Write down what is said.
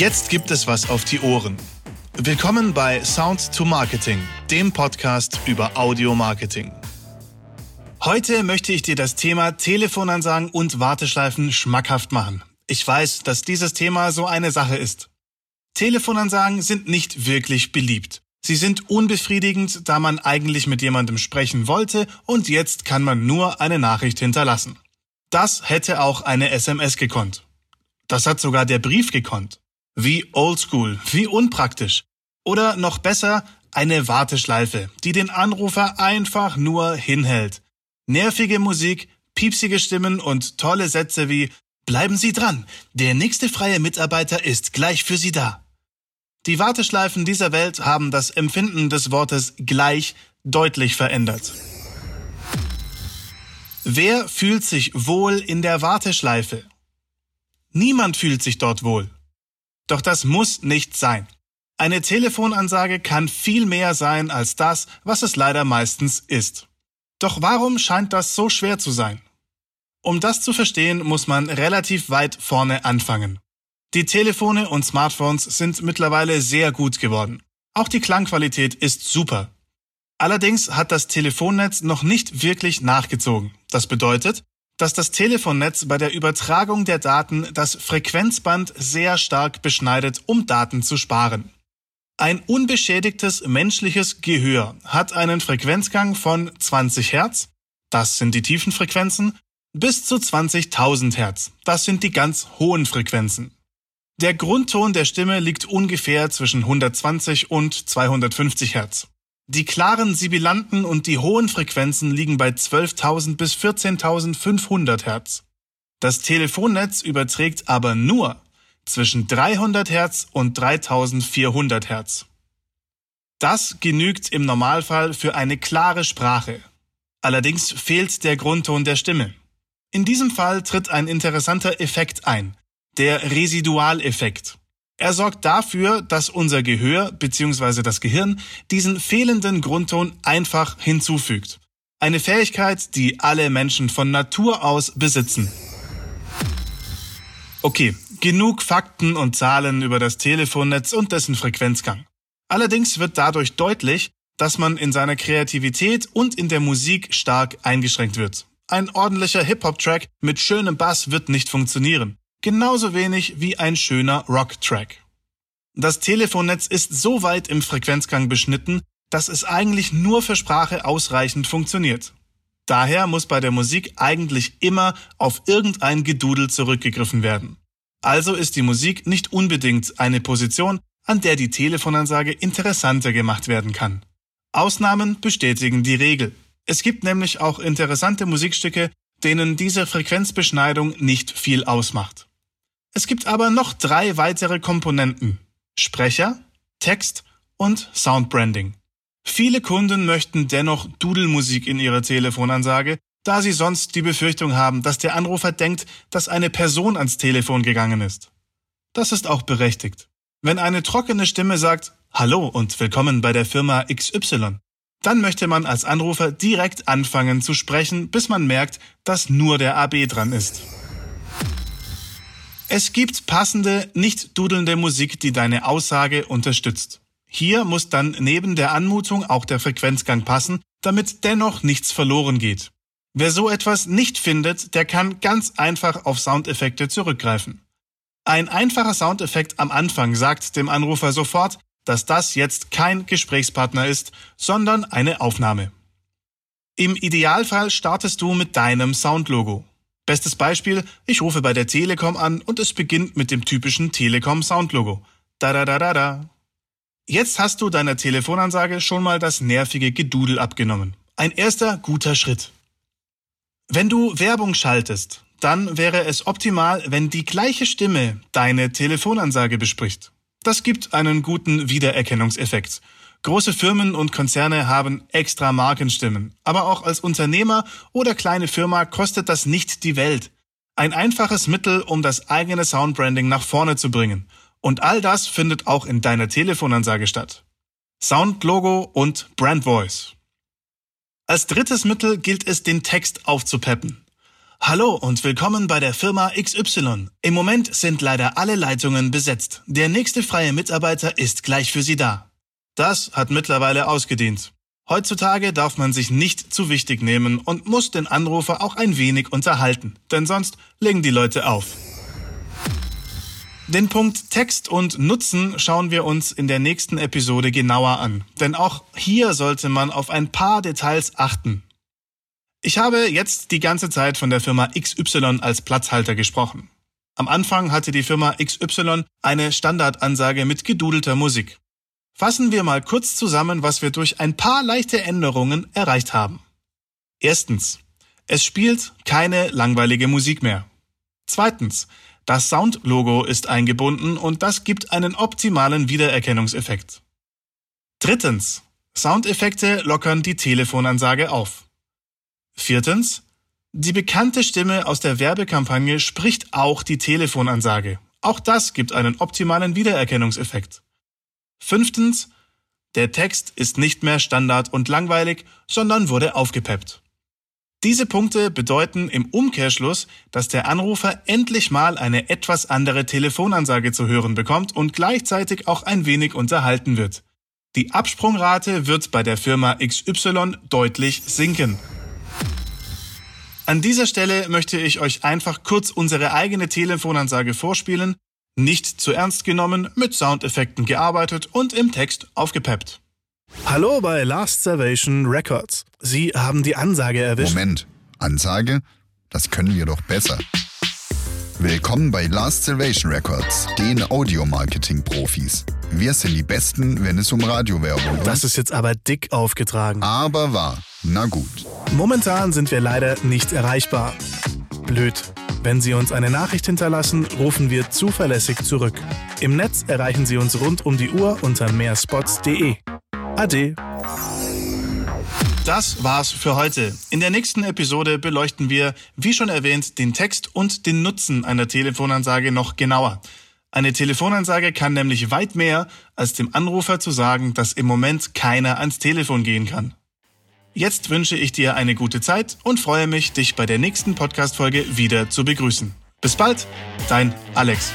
Jetzt gibt es was auf die Ohren. Willkommen bei Sound to Marketing, dem Podcast über Audio Marketing. Heute möchte ich dir das Thema Telefonansagen und Warteschleifen schmackhaft machen. Ich weiß, dass dieses Thema so eine Sache ist. Telefonansagen sind nicht wirklich beliebt. Sie sind unbefriedigend, da man eigentlich mit jemandem sprechen wollte und jetzt kann man nur eine Nachricht hinterlassen. Das hätte auch eine SMS gekonnt. Das hat sogar der Brief gekonnt. Wie oldschool, wie unpraktisch. Oder noch besser, eine Warteschleife, die den Anrufer einfach nur hinhält. Nervige Musik, piepsige Stimmen und tolle Sätze wie Bleiben Sie dran, der nächste freie Mitarbeiter ist gleich für Sie da. Die Warteschleifen dieser Welt haben das Empfinden des Wortes gleich deutlich verändert. Wer fühlt sich wohl in der Warteschleife? Niemand fühlt sich dort wohl. Doch das muss nicht sein. Eine Telefonansage kann viel mehr sein als das, was es leider meistens ist. Doch warum scheint das so schwer zu sein? Um das zu verstehen, muss man relativ weit vorne anfangen. Die Telefone und Smartphones sind mittlerweile sehr gut geworden. Auch die Klangqualität ist super. Allerdings hat das Telefonnetz noch nicht wirklich nachgezogen. Das bedeutet, dass das Telefonnetz bei der Übertragung der Daten das Frequenzband sehr stark beschneidet, um Daten zu sparen. Ein unbeschädigtes menschliches Gehör hat einen Frequenzgang von 20 Hertz, das sind die tiefen Frequenzen, bis zu 20.000 Hertz, das sind die ganz hohen Frequenzen. Der Grundton der Stimme liegt ungefähr zwischen 120 und 250 Hertz. Die klaren Sibilanten und die hohen Frequenzen liegen bei 12.000 bis 14.500 Hertz. Das Telefonnetz überträgt aber nur zwischen 300 Hertz und 3400 Hertz. Das genügt im Normalfall für eine klare Sprache. Allerdings fehlt der Grundton der Stimme. In diesem Fall tritt ein interessanter Effekt ein, der Residualeffekt. Er sorgt dafür, dass unser Gehör bzw. das Gehirn diesen fehlenden Grundton einfach hinzufügt. Eine Fähigkeit, die alle Menschen von Natur aus besitzen. Okay, genug Fakten und Zahlen über das Telefonnetz und dessen Frequenzgang. Allerdings wird dadurch deutlich, dass man in seiner Kreativität und in der Musik stark eingeschränkt wird. Ein ordentlicher Hip-Hop-Track mit schönem Bass wird nicht funktionieren genauso wenig wie ein schöner Rock-Track. Das Telefonnetz ist so weit im Frequenzgang beschnitten, dass es eigentlich nur für Sprache ausreichend funktioniert. Daher muss bei der Musik eigentlich immer auf irgendein Gedudel zurückgegriffen werden. Also ist die Musik nicht unbedingt eine Position, an der die Telefonansage interessanter gemacht werden kann. Ausnahmen bestätigen die Regel. Es gibt nämlich auch interessante Musikstücke, denen diese Frequenzbeschneidung nicht viel ausmacht. Es gibt aber noch drei weitere Komponenten. Sprecher, Text und Soundbranding. Viele Kunden möchten dennoch Dudelmusik in ihrer Telefonansage, da sie sonst die Befürchtung haben, dass der Anrufer denkt, dass eine Person ans Telefon gegangen ist. Das ist auch berechtigt. Wenn eine trockene Stimme sagt Hallo und willkommen bei der Firma XY, dann möchte man als Anrufer direkt anfangen zu sprechen, bis man merkt, dass nur der AB dran ist. Es gibt passende, nicht dudelnde Musik, die deine Aussage unterstützt. Hier muss dann neben der Anmutung auch der Frequenzgang passen, damit dennoch nichts verloren geht. Wer so etwas nicht findet, der kann ganz einfach auf Soundeffekte zurückgreifen. Ein einfacher Soundeffekt am Anfang sagt dem Anrufer sofort, dass das jetzt kein Gesprächspartner ist, sondern eine Aufnahme. Im Idealfall startest du mit deinem Soundlogo. Bestes Beispiel, ich rufe bei der Telekom an und es beginnt mit dem typischen Telekom Soundlogo. Da da da da da. Jetzt hast du deiner Telefonansage schon mal das nervige Gedudel abgenommen. Ein erster guter Schritt. Wenn du Werbung schaltest, dann wäre es optimal, wenn die gleiche Stimme deine Telefonansage bespricht. Das gibt einen guten Wiedererkennungseffekt. Große Firmen und Konzerne haben extra Markenstimmen. Aber auch als Unternehmer oder kleine Firma kostet das nicht die Welt. Ein einfaches Mittel, um das eigene Soundbranding nach vorne zu bringen. Und all das findet auch in deiner Telefonansage statt. Soundlogo und Brand Voice. Als drittes Mittel gilt es, den Text aufzupeppen. Hallo und willkommen bei der Firma XY. Im Moment sind leider alle Leitungen besetzt. Der nächste freie Mitarbeiter ist gleich für Sie da. Das hat mittlerweile ausgedient. Heutzutage darf man sich nicht zu wichtig nehmen und muss den Anrufer auch ein wenig unterhalten, denn sonst legen die Leute auf. Den Punkt Text und Nutzen schauen wir uns in der nächsten Episode genauer an, denn auch hier sollte man auf ein paar Details achten. Ich habe jetzt die ganze Zeit von der Firma XY als Platzhalter gesprochen. Am Anfang hatte die Firma XY eine Standardansage mit gedudelter Musik. Fassen wir mal kurz zusammen, was wir durch ein paar leichte Änderungen erreicht haben. Erstens. Es spielt keine langweilige Musik mehr. Zweitens. Das Sound-Logo ist eingebunden und das gibt einen optimalen Wiedererkennungseffekt. Drittens. Soundeffekte lockern die Telefonansage auf. Viertens. Die bekannte Stimme aus der Werbekampagne spricht auch die Telefonansage. Auch das gibt einen optimalen Wiedererkennungseffekt. Fünftens. Der Text ist nicht mehr standard und langweilig, sondern wurde aufgepeppt. Diese Punkte bedeuten im Umkehrschluss, dass der Anrufer endlich mal eine etwas andere Telefonansage zu hören bekommt und gleichzeitig auch ein wenig unterhalten wird. Die Absprungrate wird bei der Firma XY deutlich sinken. An dieser Stelle möchte ich euch einfach kurz unsere eigene Telefonansage vorspielen, nicht zu ernst genommen, mit Soundeffekten gearbeitet und im Text aufgepeppt. Hallo bei Last Salvation Records. Sie haben die Ansage erwischt. Moment, Ansage? Das können wir doch besser. Willkommen bei Last Salvation Records, den Audio-Marketing-Profis. Wir sind die Besten, wenn es um Radiowerbung geht. Das ist jetzt aber dick aufgetragen. Aber wahr. Na gut. Momentan sind wir leider nicht erreichbar. Blöd. Wenn Sie uns eine Nachricht hinterlassen, rufen wir zuverlässig zurück. Im Netz erreichen Sie uns rund um die Uhr unter mehrspots.de. Ade. Das war's für heute. In der nächsten Episode beleuchten wir, wie schon erwähnt, den Text und den Nutzen einer Telefonansage noch genauer. Eine Telefonansage kann nämlich weit mehr, als dem Anrufer zu sagen, dass im Moment keiner ans Telefon gehen kann. Jetzt wünsche ich dir eine gute Zeit und freue mich, dich bei der nächsten Podcast-Folge wieder zu begrüßen. Bis bald, dein Alex.